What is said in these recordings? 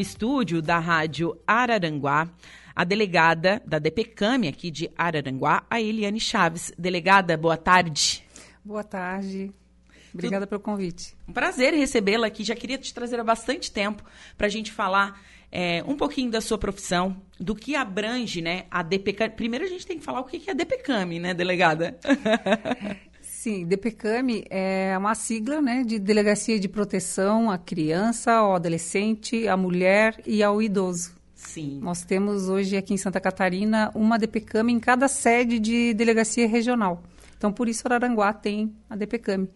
estúdio da Rádio Araranguá a delegada da DPCAM aqui de Araranguá, a Eliane Chaves. Delegada, boa tarde. Boa tarde. Obrigada Tudo... pelo convite. Um prazer recebê-la aqui. Já queria te trazer há bastante tempo para a gente falar é, um pouquinho da sua profissão, do que abrange né, a DPCAM. Primeiro a gente tem que falar o que é a DPCAM, né, delegada? Sim, DPCAM é uma sigla né, de Delegacia de Proteção à Criança, ao Adolescente, à Mulher e ao Idoso. Sim. Nós temos hoje aqui em Santa Catarina uma DPCAM em cada sede de delegacia regional. Então, por isso, Araranguá tem a DPCAM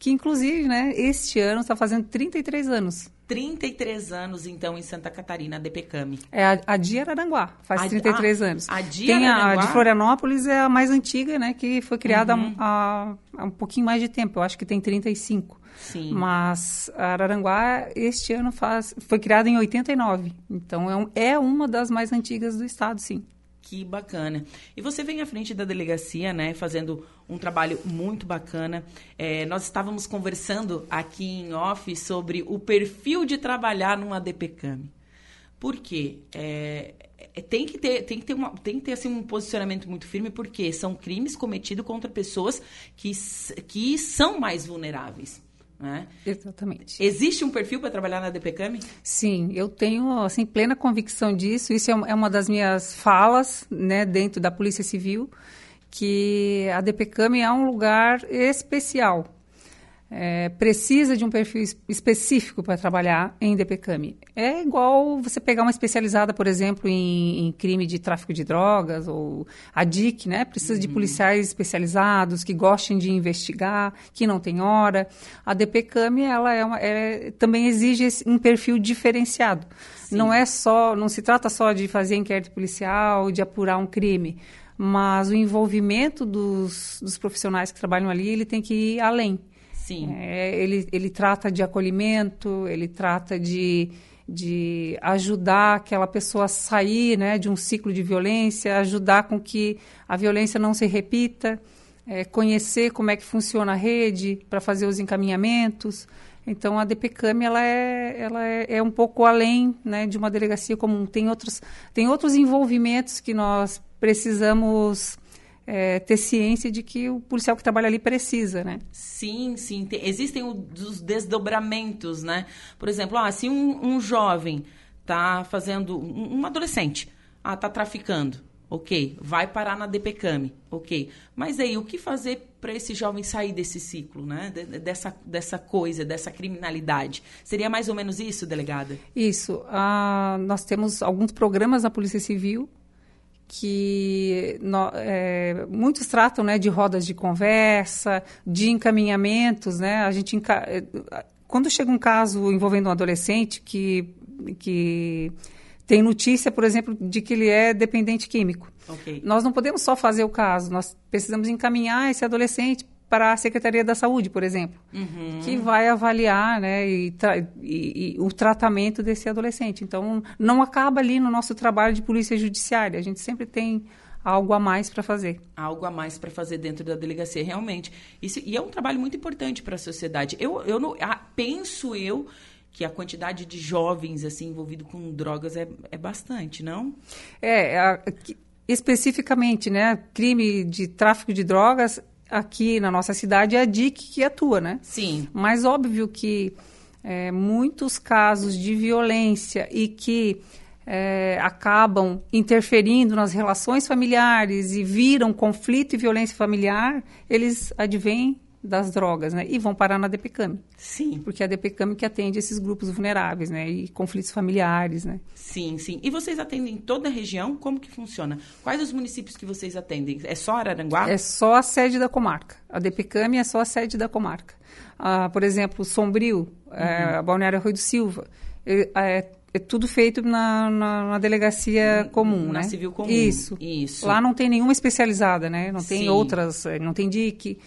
que inclusive, né, este ano está fazendo 33 anos. 33 anos, então, em Santa Catarina, a DPCAM. É a, a Dia Araranguá, faz a, 33 a, anos. A Dia Tem Araranguá? a, de Florianópolis, é a mais antiga, né, que foi criada uhum. há, há, um pouquinho mais de tempo, eu acho que tem 35. Sim. Mas a Araranguá, este ano, faz, foi criada em 89. Então, é, um, é uma das mais antigas do estado, sim. Que bacana. E você vem à frente da delegacia, né, fazendo um trabalho muito bacana. É, nós estávamos conversando aqui em off sobre o perfil de trabalhar numa DPCAM. Por quê? É, é, tem que ter, tem que ter, uma, tem que ter assim, um posicionamento muito firme, porque são crimes cometidos contra pessoas que, que são mais vulneráveis. Né? Exatamente. Existe um perfil para trabalhar na DPCAM? Sim, eu tenho assim, plena convicção disso. Isso é, é uma das minhas falas né, dentro da Polícia Civil, que a DPCAM é um lugar especial é, precisa de um perfil específico para trabalhar em DPCAM. É igual você pegar uma especializada, por exemplo, em, em crime de tráfico de drogas ou a DIC, né? Precisa uhum. de policiais especializados que gostem de investigar, que não tem hora. A DPCAM, ela é, uma, é também exige um perfil diferenciado. Sim. Não é só, não se trata só de fazer inquérito policial, de apurar um crime mas o envolvimento dos, dos profissionais que trabalham ali, ele tem que ir além. Sim. É, ele, ele trata de acolhimento, ele trata de, de ajudar aquela pessoa a sair né, de um ciclo de violência, ajudar com que a violência não se repita, é, conhecer como é que funciona a rede para fazer os encaminhamentos. Então, a DPCAM ela é, ela é, é, um pouco além né, de uma delegacia comum. Tem outros, tem outros envolvimentos que nós precisamos é, ter ciência de que o policial que trabalha ali precisa, né? Sim, sim. Tem, existem os desdobramentos, né? Por exemplo, ah, se um, um jovem está fazendo... Um, um adolescente ah, está traficando, ok, vai parar na DPCAM, ok. Mas aí, o que fazer para esse jovem sair desse ciclo, né? dessa, dessa coisa, dessa criminalidade? Seria mais ou menos isso, delegada? Isso. Ah, nós temos alguns programas da Polícia Civil que no, é, muitos tratam né, de rodas de conversa, de encaminhamentos. Né? A gente enca... É, quando chega um caso envolvendo um adolescente que, que tem notícia, por exemplo, de que ele é dependente químico. Okay. Nós não podemos só fazer o caso, nós precisamos encaminhar esse adolescente para a Secretaria da Saúde, por exemplo, uhum. que vai avaliar né, e, e, e, o tratamento desse adolescente. Então, não acaba ali no nosso trabalho de polícia judiciária. A gente sempre tem algo a mais para fazer. Algo a mais para fazer dentro da delegacia, realmente. Isso, e é um trabalho muito importante para a sociedade. Eu, eu não, ah, penso eu que a quantidade de jovens assim envolvidos com drogas é, é bastante, não? É, a, especificamente, né, crime de tráfico de drogas aqui na nossa cidade é a DIC que atua, né? Sim. Mas óbvio que é, muitos casos de violência e que é, acabam interferindo nas relações familiares e viram conflito e violência familiar, eles advêm das drogas, né? E vão parar na DPCAM. Sim. Porque é a DPCAM que atende esses grupos vulneráveis, né? E conflitos familiares, né? Sim, sim. E vocês atendem toda a região? Como que funciona? Quais os municípios que vocês atendem? É só Araranguá? É só a sede da comarca. A DPCAM é só a sede da comarca. Ah, por exemplo, Sombrio, é, uhum. é, a Balneário Rui do Silva, é, é tudo feito na, na, na delegacia comum, na né? civil comum. Isso. Isso. Lá não tem nenhuma especializada, né? Não tem Sim. outras, eh, não tem DIC.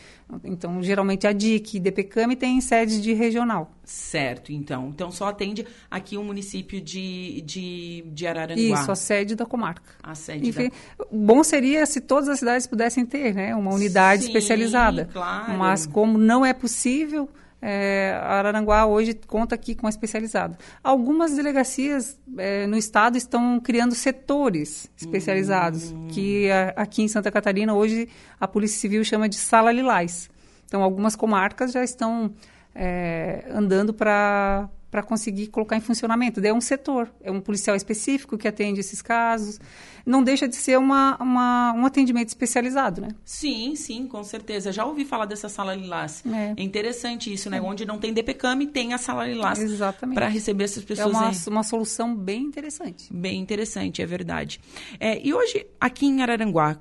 Então, geralmente a DIC e DPCAM tem sede de regional. Certo, então. Então, só atende aqui o município de, de, de Araranguá. Isso, a sede da comarca. A sede Enfim, da... bom seria se todas as cidades pudessem ter, né? Uma unidade Sim, especializada. claro. Mas como não é possível é, Araranguá hoje conta aqui com a especializada. Algumas delegacias é, no estado estão criando setores especializados, uhum. que a, aqui em Santa Catarina hoje a Polícia Civil chama de sala lilás. Então, algumas comarcas já estão é, andando para para conseguir colocar em funcionamento. Daí é um setor, é um policial específico que atende esses casos. Não deixa de ser uma, uma um atendimento especializado, né? Sim, sim, com certeza. Já ouvi falar dessa sala Lilás. É, é interessante isso, né? É. Onde não tem DPCAM, tem a sala Lilás. Exatamente. Para receber essas pessoas. É uma, uma solução bem interessante. Bem interessante, é verdade. É, e hoje, aqui em Araranguá,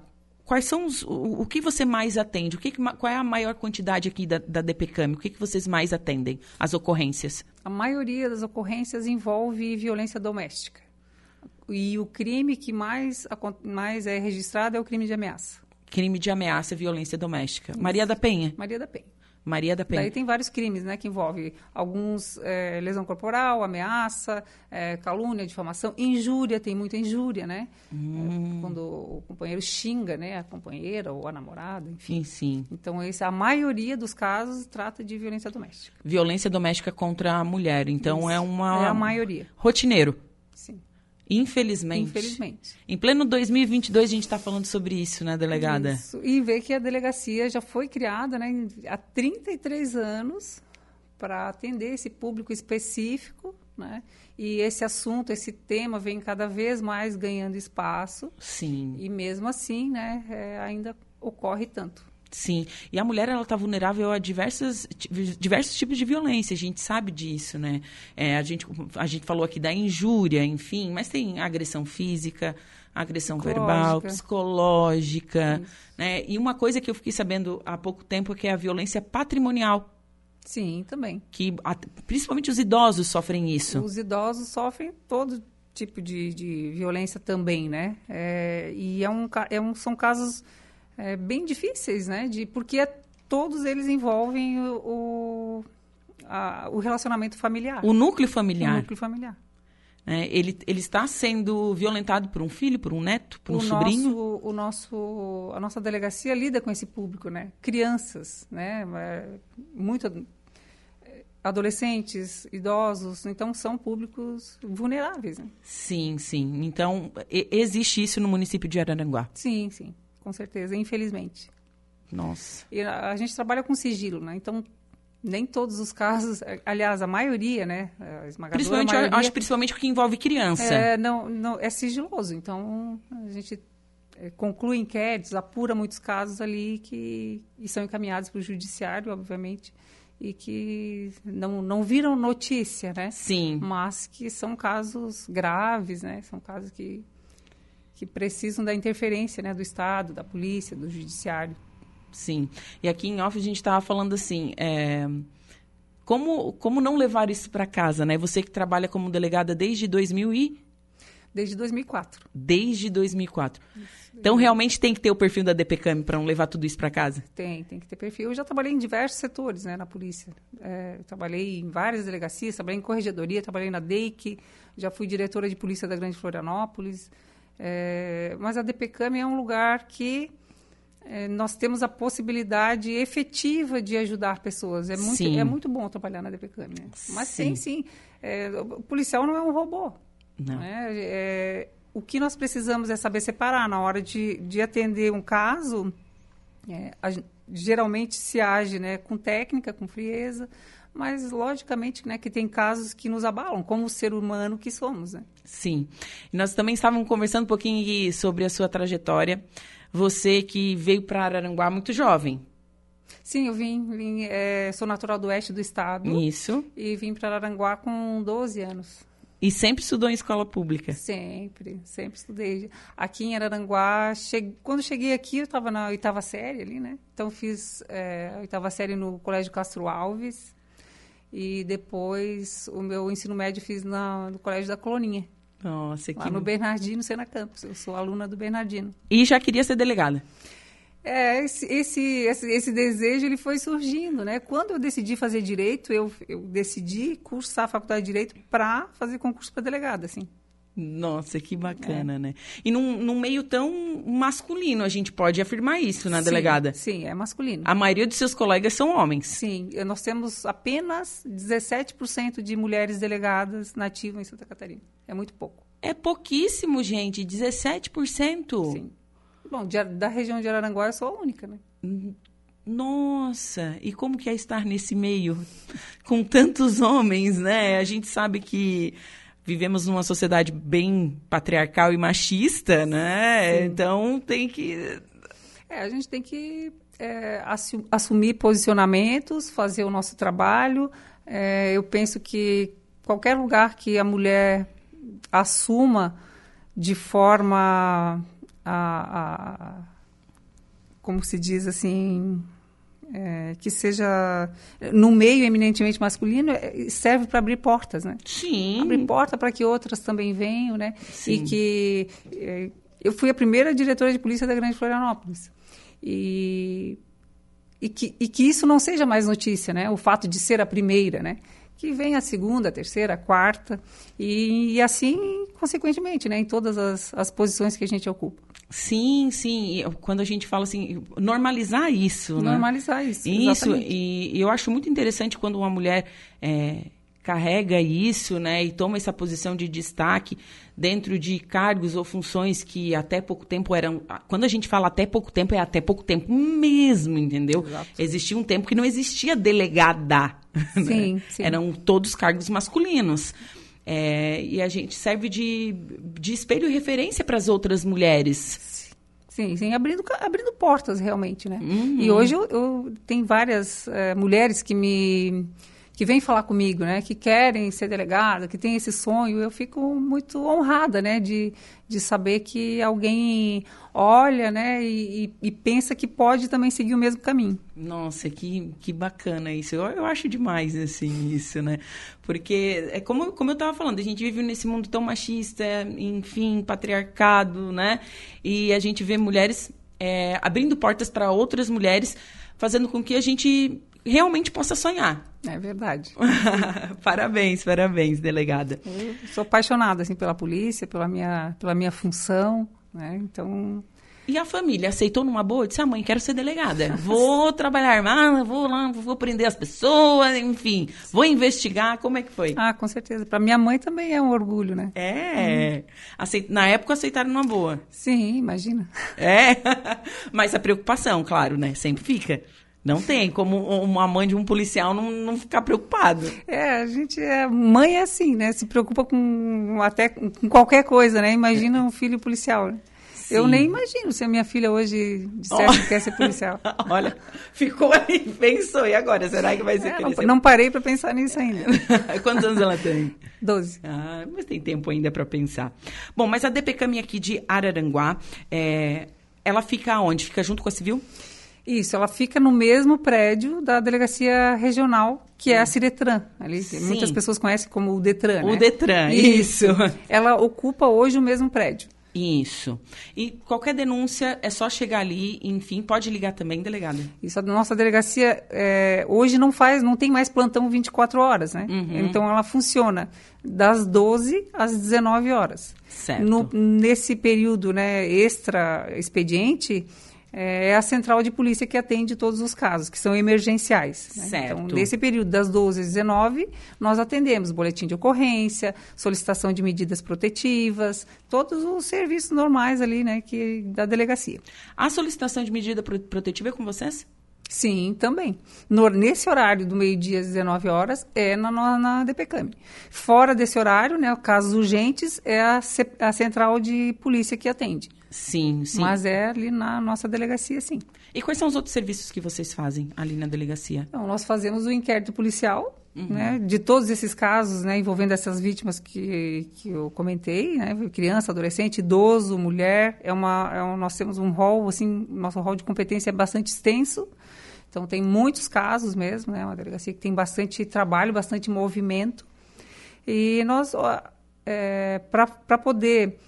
quais são os, o, o, que você mais atende? O que, qual é a maior quantidade aqui da, da DPCAM? O que, que vocês mais atendem? As ocorrências? A maioria das ocorrências envolve violência doméstica. E o crime que mais, mais é registrado é o crime de ameaça. Crime de ameaça e violência doméstica. Isso. Maria da Penha? Maria da Penha. Maria da Penha. Daí tem vários crimes, né, que envolve alguns é, lesão corporal, ameaça, é, calúnia, difamação, injúria, tem muita injúria, né? Hum. É, quando o companheiro xinga, né, a companheira ou a namorada, enfim. Sim, sim. Então, esse, a maioria dos casos trata de violência doméstica. Violência doméstica contra a mulher, então Isso. é uma... É a maioria. Rotineiro. Sim. Infelizmente. Infelizmente. Em pleno 2022 a gente está falando sobre isso, né, delegada? Isso. E ver que a delegacia já foi criada né, há 33 anos para atender esse público específico, né? E esse assunto, esse tema vem cada vez mais ganhando espaço. Sim. E mesmo assim, né, é, ainda ocorre tanto. Sim, e a mulher ela está vulnerável a diversas, diversos tipos de violência, a gente sabe disso, né? É, a, gente, a gente falou aqui da injúria, enfim, mas tem agressão física, agressão verbal, psicológica, né? E uma coisa que eu fiquei sabendo há pouco tempo é que é a violência patrimonial. Sim, também. Que principalmente os idosos sofrem isso. Os idosos sofrem todo tipo de, de violência também, né? É, e é um, é um, são casos é, bem difíceis, né? De, porque é, todos eles envolvem o, o, a, o, relacionamento familiar. O núcleo familiar. O núcleo familiar. É, ele, ele está sendo violentado por um filho, por um neto, por o um sobrinho? Nosso, o nosso, a nossa delegacia lida com esse público, né? Crianças, né? É, muito adolescentes, idosos, então são públicos vulneráveis. Né? Sim, sim. Então, existe isso no município de Araranguá? Sim, sim com certeza, infelizmente. Nossa. E a, gente trabalha com sigilo, né? Então, nem todos os casos, aliás, a maioria, né? A principalmente, maioria, acho principalmente o que envolve criança. É, não, não, é sigiloso. Então, a gente é, conclui inquéritos, apura muitos casos ali que são encaminhados para o judiciário, obviamente, e que não, não viram notícia, né? Sim. Mas que são casos graves, né? São casos que que precisam da interferência né, do Estado, da polícia, do judiciário. Sim. E aqui em off a gente estava falando assim, é, como, como não levar isso para casa, né? Você que trabalha como delegada desde 2000 e... Desde 2004. Desde 2004. Isso. Então, realmente tem que ter o perfil da DPCAM para não levar tudo isso para casa? Tem, tem que ter perfil. Eu já trabalhei em diversos setores né, na polícia. É, trabalhei em várias delegacias, trabalhei em corregedoria, trabalhei na DEIC, já fui diretora de polícia da Grande Florianópolis. É, mas a DPCAM é um lugar que é, nós temos a possibilidade efetiva de ajudar pessoas. É muito, é muito bom trabalhar na DPCAM. Né? Mas sim, sim. É, o policial não é um robô. Não. Né? É, o que nós precisamos é saber separar na hora de, de atender um caso. É, a, geralmente se age né, com técnica, com frieza, mas logicamente né, que tem casos que nos abalam, como o ser humano que somos. Né? Sim. Nós também estávamos conversando um pouquinho sobre a sua trajetória. Você que veio para Araranguá muito jovem. Sim, eu vim, vim é, sou natural do oeste do estado. Isso. E vim para Araranguá com 12 anos. E sempre estudou em escola pública? Sempre, sempre estudei. Aqui em Araranguá, cheguei, quando cheguei aqui, eu estava na oitava série ali, né? Então, fiz é, a oitava série no Colégio Castro Alves. E depois o meu ensino médio fiz na, no Colégio da Coloninha. Nossa, que... Lá no Bernardino, Sena Campos. Eu sou aluna do Bernardino. E já queria ser delegada? É, esse, esse, esse, esse, desejo ele foi surgindo, né? Quando eu decidi fazer direito, eu, eu decidi cursar a faculdade de direito para fazer concurso para delegada, assim. Nossa, que bacana, é. né? E num, num, meio tão masculino, a gente pode afirmar isso, né, sim, delegada? Sim, é masculino. A maioria dos seus colegas são homens. Sim, nós temos apenas 17% de mulheres delegadas nativas em Santa Catarina. É muito pouco. É pouquíssimo, gente, 17%. Sim. Bom, de, da região de Araranguá eu sou a única, né? Nossa, e como que é estar nesse meio com tantos homens, né? A gente sabe que vivemos numa sociedade bem patriarcal e machista, né? Sim. Então tem que. É, a gente tem que é, assumir posicionamentos, fazer o nosso trabalho. É, eu penso que qualquer lugar que a mulher assuma de forma a, a como se diz assim é, que seja no meio eminentemente masculino é, serve para abrir portas, né? Sim. Abrir porta para que outras também venham, né? Sim. E que é, eu fui a primeira diretora de polícia da Grande Florianópolis e e que, e que isso não seja mais notícia, né? O fato de ser a primeira, né? que vem a segunda, a terceira, a quarta, e, e assim, consequentemente, né, em todas as, as posições que a gente ocupa. Sim, sim. Quando a gente fala assim, normalizar isso, né? Normalizar isso. Isso. E, e, eu acho muito interessante quando uma mulher é, carrega isso, né, e toma essa posição de destaque dentro de cargos ou funções que até pouco tempo eram. Quando a gente fala até pouco tempo, é até pouco tempo mesmo, entendeu? Exato. Existia um tempo que não existia delegada. Sim, né? sim. Eram todos cargos masculinos. É, e a gente serve de, de espelho e referência para as outras mulheres. Sim, sim, abrindo, abrindo portas realmente, né? Uhum. E hoje eu, eu tenho várias é, mulheres que me que vêm falar comigo, né, que querem ser delegada, que tem esse sonho, eu fico muito honrada, né, de, de saber que alguém olha, né, e, e pensa que pode também seguir o mesmo caminho. Nossa, que, que bacana isso. Eu, eu acho demais, assim, isso, né? Porque, é como, como eu estava falando, a gente vive nesse mundo tão machista, enfim, patriarcado, né? E a gente vê mulheres é, abrindo portas para outras mulheres, fazendo com que a gente realmente possa sonhar. É verdade. parabéns, parabéns, delegada. Eu sou apaixonada assim pela polícia, pela minha, pela minha função, né? Então. E a família aceitou numa boa? Disse: "A ah, mãe, quero ser delegada. Vou trabalhar armada, vou lá, vou prender as pessoas, enfim, vou investigar". Como é que foi? Ah, com certeza. Para minha mãe também é um orgulho, né? É. Hum. Na época aceitaram numa boa. Sim, imagina. É. Mas a preocupação, claro, né? Sempre fica. Não tem como uma mãe de um policial não, não ficar preocupado. É, a gente é mãe é assim, né? Se preocupa com até com qualquer coisa, né? Imagina um filho policial. Né? Eu nem imagino se a minha filha hoje disser oh. que quer ser policial. Olha, ficou aí, pensou. E agora? Será que vai ser, é, não, não, parei para pensar nisso ainda. Quantos anos ela tem? Doze. Ah, mas tem tempo ainda para pensar. Bom, mas a DPCAM aqui de Araranguá, é, ela fica onde? Fica junto com a Civil? Isso, ela fica no mesmo prédio da delegacia regional, que é a Ciretran. Ali, Sim. muitas pessoas conhecem como o Detran, O né? Detran, isso. isso. Ela ocupa hoje o mesmo prédio. Isso. E qualquer denúncia é só chegar ali, enfim, pode ligar também, delegada. Isso, a nossa delegacia é, hoje não faz, não tem mais plantão 24 horas, né? Uhum. Então ela funciona das 12 às 19 horas. Certo. No, nesse período né, extra expediente, é, é a central de polícia que atende todos os casos, que são emergenciais. Né? Certo. Então, nesse período das 12 às 19, nós atendemos boletim de ocorrência, solicitação de medidas protetivas, todos os serviços normais ali, né, que, da delegacia. A solicitação de medida protetiva é com vocês? Sim, também. No, nesse horário do meio-dia às 19 horas é na, na, na DPCAM. Fora desse horário, né, casos urgentes, é a, a central de polícia que atende. Sim, sim. Mas é ali na nossa delegacia, sim. E quais são os outros serviços que vocês fazem ali na delegacia? Então, nós fazemos o inquérito policial, uhum. né, de todos esses casos, né, envolvendo essas vítimas que, que eu comentei, né, criança, adolescente, idoso, mulher. É uma, é um, nós temos um rol, assim, nosso rol de competência é bastante extenso. Então, tem muitos casos mesmo, né, uma delegacia que tem bastante trabalho, bastante movimento. E nós, é, para poder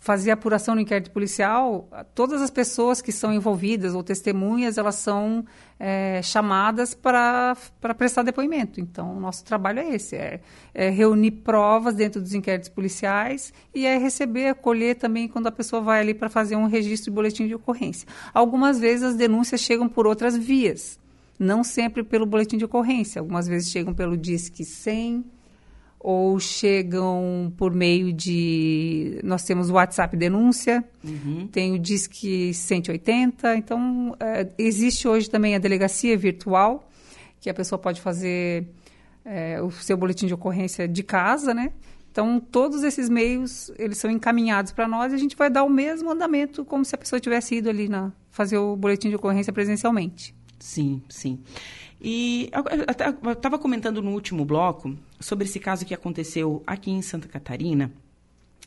fazer a apuração no inquérito policial, todas as pessoas que são envolvidas ou testemunhas, elas são é, chamadas para prestar depoimento. Então, o nosso trabalho é esse, é, é, reunir provas dentro dos inquéritos policiais e é receber, acolher também quando a pessoa vai ali para fazer um registro de boletim de ocorrência. Algumas vezes as denúncias chegam por outras vias, não sempre pelo boletim de ocorrência. Algumas vezes chegam pelo Disque 100, ou chegam por meio de. Nós temos o WhatsApp Denúncia, uhum. tem o Disque 180. Então, é, existe hoje também a delegacia virtual, que a pessoa pode fazer é, o seu boletim de ocorrência de casa, né? Então, todos esses meios, eles são encaminhados para nós e a gente vai dar o mesmo andamento como se a pessoa tivesse ido ali na, fazer o boletim de ocorrência presencialmente. Sim, sim. E eu estava comentando no último bloco sobre esse caso que aconteceu aqui em Santa Catarina,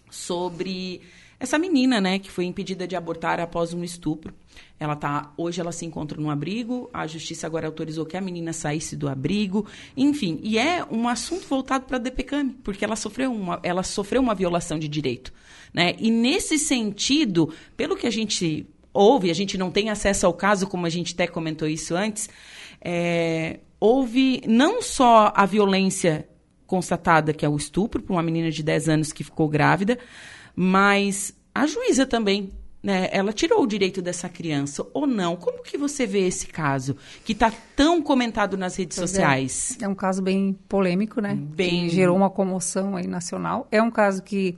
sobre essa menina, né, que foi impedida de abortar após um estupro. Ela tá, hoje ela se encontra no abrigo, a justiça agora autorizou que a menina saísse do abrigo, enfim, e é um assunto voltado para a DPCAM, porque ela sofreu uma, ela sofreu uma violação de direito, né? E nesse sentido, pelo que a gente ouve, a gente não tem acesso ao caso, como a gente até comentou isso antes, é, houve não só a violência constatada, que é o estupro, para uma menina de 10 anos que ficou grávida, mas a juíza também né, ela tirou o direito dessa criança ou não? Como que você vê esse caso que está tão comentado nas redes pois é. sociais? É. é. um caso bem polêmico, né? Bem... Que gerou uma comoção aí nacional. É um caso que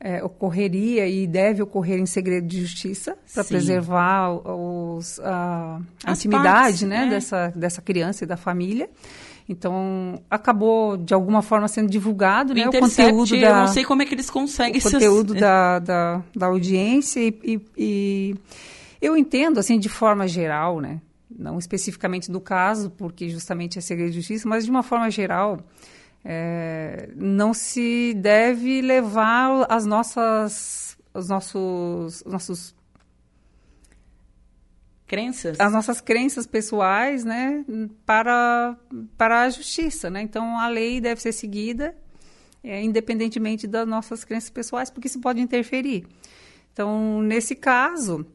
é, ocorreria e deve ocorrer em segredo de justiça para preservar os, a, a intimidade partes, né, né, dessa, dessa criança e da família. Então, acabou, de alguma forma, sendo divulgado o, né, o conteúdo da... Eu não sei como é que eles conseguem... O conteúdo da, da, da audiência e, e, e eu entendo, assim, de forma geral, né, não especificamente do caso, porque justamente é segredo de justiça, mas de uma forma geral é, não se deve levar as nossas, os nossos, nossos crenças, as nossas crenças pessoais, né, para para a justiça, né? Então a lei deve ser seguida, é, independentemente das nossas crenças pessoais, porque isso pode interferir. Então nesse caso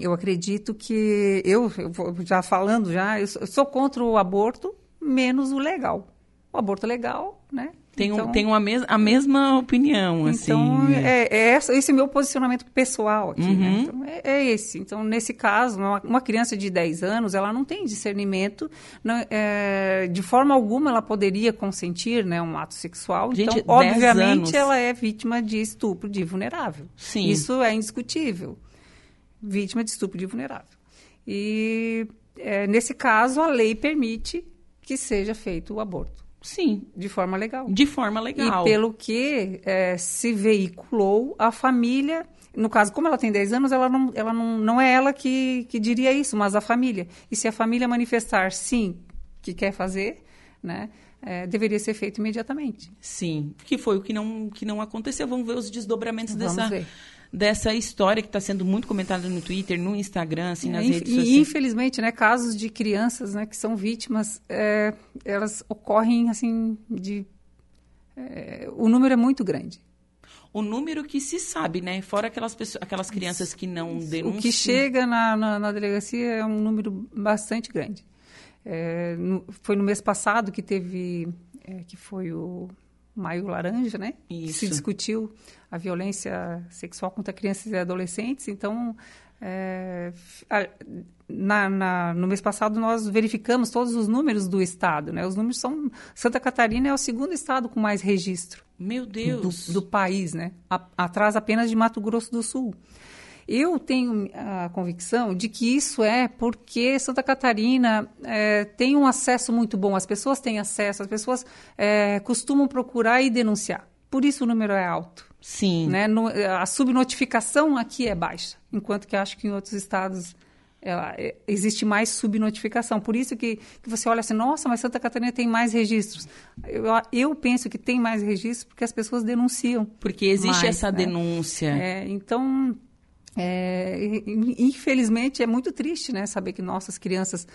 eu acredito que eu, eu já falando já eu sou contra o aborto menos o legal o aborto legal, né? Tem, então, tem uma mes a mesma opinião, assim. Então, é, é esse é o meu posicionamento pessoal aqui, né? uhum. né? Então, é, é, esse. Então, nesse caso, uma, uma, criança de 10 anos, ela não tem discernimento, não, é, de forma alguma ela poderia consentir né, um ato sexual. Gente, então, obviamente, ela é vítima de estupro de vulnerável. Sim. Isso é indiscutível. Vítima de estupro de vulnerável. E, é, nesse caso, a lei permite que seja feito o aborto. Sim. De forma legal. De forma legal. E pelo que é, se veiculou, a família, no caso, como ela tem 10 anos, ela não, ela não, não é ela que, que diria isso, mas a família. E se a família manifestar sim que quer fazer, né? É, deveria ser feito imediatamente. Sim, que foi o que não, que não aconteceu. Vamos ver os desdobramentos Vamos dessa, ver dessa história que está sendo muito comentada no Twitter, no Instagram, assim, nas é, redes sociais. E, infelizmente, né, casos de crianças né, que são vítimas, é, elas ocorrem, assim, de... É, o número é muito grande. O número que se sabe, né? Fora aquelas, pessoas, aquelas crianças que não denunciam. O que chega na, na, na delegacia é um número bastante grande. É, no, foi no mês passado que teve, é, que foi o Maio Laranja, né? Isso. Se discutiu a violência sexual contra crianças e adolescentes. Então, é, na, na, no mês passado nós verificamos todos os números do estado, né? Os números são Santa Catarina é o segundo estado com mais registro. Meu Deus. Do, do país, né? A, atrás apenas de Mato Grosso do Sul. Eu tenho a convicção de que isso é porque Santa Catarina é, tem um acesso muito bom, as pessoas têm acesso, as pessoas é, costumam procurar e denunciar. Por isso o número é alto. Sim. Né? No, a subnotificação aqui é baixa, enquanto que acho que em outros estados ela, é, existe mais subnotificação. Por isso que, que você olha assim, nossa, mas Santa Catarina tem mais registros. Eu, eu penso que tem mais registros porque as pessoas denunciam. Porque existe mais, essa né? denúncia. É, então, é, infelizmente, é muito triste né, saber que nossas crianças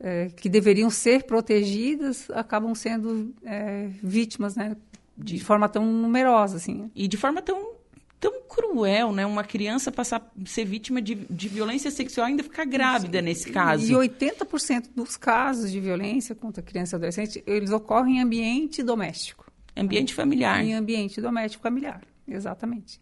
é, que deveriam ser protegidas acabam sendo é, vítimas né, de forma tão numerosa. Assim. E de forma tão tão cruel, né? Uma criança passar ser vítima de, de violência sexual ainda ficar grávida Sim. nesse caso. E 80% dos casos de violência contra criança e adolescente, eles ocorrem em ambiente doméstico. Ambiente familiar. Em ambiente doméstico familiar, exatamente.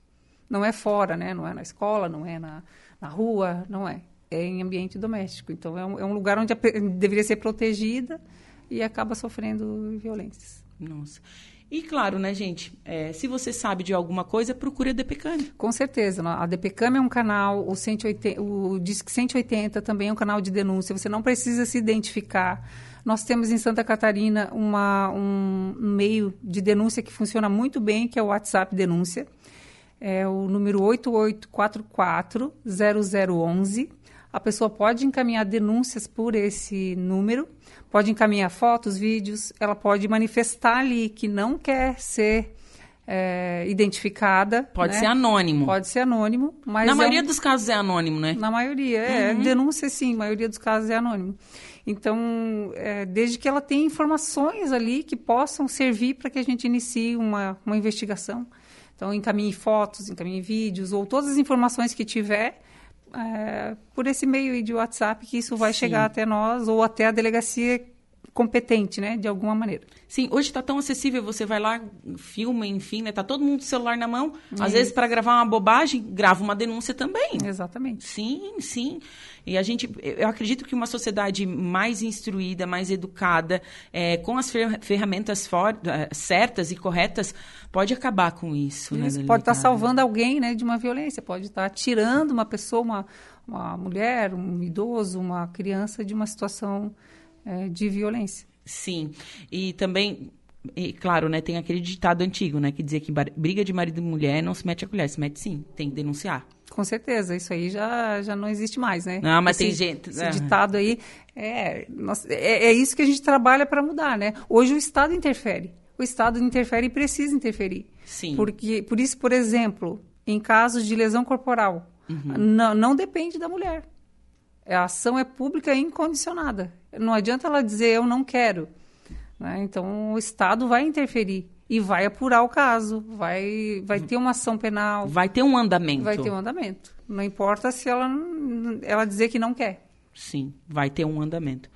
Não é fora, né? Não é na escola, não é na, na rua, não é. É em ambiente doméstico. Então, é um, é um lugar onde a, deveria ser protegida e acaba sofrendo violências. Nossa. E claro, né, gente, é, se você sabe de alguma coisa, procure a DPCAM. Com certeza. A DPCAM é um canal, o, 180, o Disque 180 também é um canal de denúncia. Você não precisa se identificar. Nós temos em Santa Catarina uma, um meio de denúncia que funciona muito bem, que é o WhatsApp Denúncia. É o número 8844-0011. A pessoa pode encaminhar denúncias por esse número pode encaminhar fotos, vídeos, ela pode manifestar ali que não quer ser é, identificada. Pode né? ser anônimo. Pode ser anônimo, mas. Na é maioria um... dos casos é anônimo, né? Na maioria, é. Uhum. Denúncia, sim, maioria dos casos é anônimo. Então, é, desde que ela tenha informações ali que possam servir para que a gente inicie uma, uma investigação. Então, encaminhe fotos, encaminhe vídeos, ou todas as informações que tiver é, por esse meio de WhatsApp que isso vai Sim. chegar até nós ou até a delegacia competente, né, de alguma maneira. Sim, hoje está tão acessível, você vai lá, filma, enfim, né, tá todo mundo com o celular na mão. Às vezes para gravar uma bobagem, grava uma denúncia também. Exatamente. Sim, sim. E a gente, eu acredito que uma sociedade mais instruída, mais educada, é, com as ferramentas for, é, certas e corretas, pode acabar com isso. Né, isso né, pode estar tá salvando alguém, né, de uma violência, pode estar tá tirando uma pessoa, uma, uma mulher, um idoso, uma criança de uma situação é, de violência. Sim, e também e, claro, né, tem aquele ditado antigo, né, que dizia que briga de marido e mulher não se mete a colher, se mete sim, tem que denunciar. Com certeza, isso aí já, já não existe mais, né? Não, mas esse, tem gente. Esse ditado aí, é, é, é isso que a gente trabalha para mudar, né? Hoje o Estado interfere. O Estado interfere e precisa interferir. Sim. Porque, por isso, por exemplo, em casos de lesão corporal, uhum. não, não depende da mulher. A ação é pública e incondicionada. Não adianta ela dizer eu não quero. Né? Então o Estado vai interferir e vai apurar o caso, vai, vai ter uma ação penal. Vai ter um andamento. Vai ter um andamento. Não importa se ela, ela dizer que não quer. Sim, vai ter um andamento.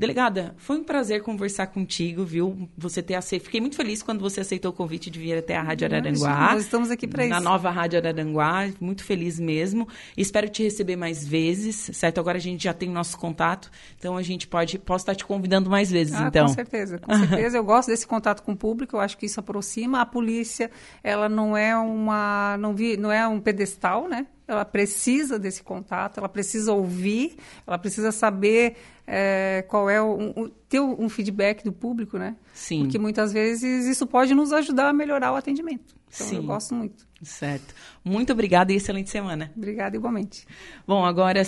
Delegada, foi um prazer conversar contigo, viu? Você ter aceito. Fiquei muito feliz quando você aceitou o convite de vir até a Rádio Araranguá. Nós estamos aqui para isso. Na nova Rádio Araranguá, muito feliz mesmo. Espero te receber mais vezes, certo? Agora a gente já tem o nosso contato, então a gente pode, posso estar te convidando mais vezes, ah, então. Com certeza, com certeza. eu gosto desse contato com o público, eu acho que isso aproxima. A polícia, ela não é uma, não vi, não é um pedestal, né? Ela precisa desse contato, ela precisa ouvir, ela precisa saber é, qual é o, um, ter um feedback do público, né? Sim. Porque muitas vezes isso pode nos ajudar a melhorar o atendimento. Então Sim. eu gosto muito. Certo. Muito obrigada e excelente semana. Obrigada igualmente. Bom, agora